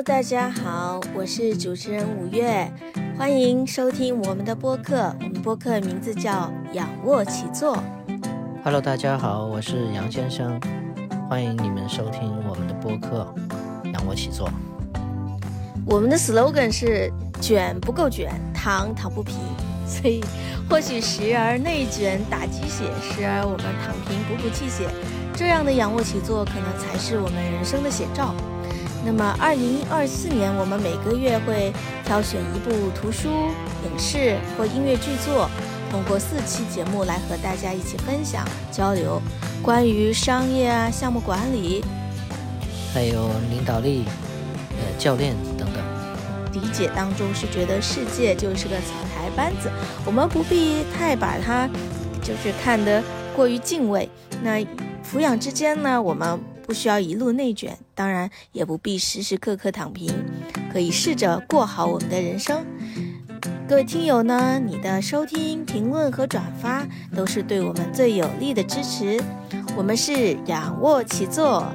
Hello，大家好，我是主持人五月，欢迎收听我们的播客。我们播客名字叫仰卧起坐。Hello，大家好，我是杨先生，欢迎你们收听我们的播客《仰卧起坐》。我们的 slogan 是卷不够卷，躺躺不平，所以或许时而内卷打鸡血，时而我们躺平补补气血，这样的仰卧起坐可能才是我们人生的写照。那么，二零二四年我们每个月会挑选一部图书、影视或音乐剧作，通过四期节目来和大家一起分享交流关于商业啊、项目管理、还有领导力、呃教练等等。理解当中是觉得世界就是个草台班子，我们不必太把它就是看得过于敬畏。那抚养之间呢，我们不需要一路内卷，当然也不必时时刻刻躺平，可以试着过好我们的人生。各位听友呢，你的收听、评论和转发都是对我们最有力的支持。我们是仰卧起坐。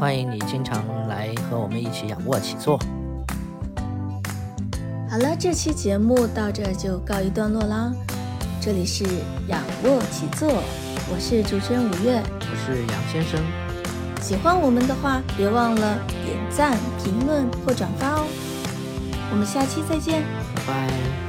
欢迎你经常来和我们一起仰卧起坐。好了，这期节目到这儿就告一段落啦。这里是仰卧起坐，我是主持人五月。我是杨先生，喜欢我们的话，别忘了点赞、评论或转发哦。我们下期再见。拜拜。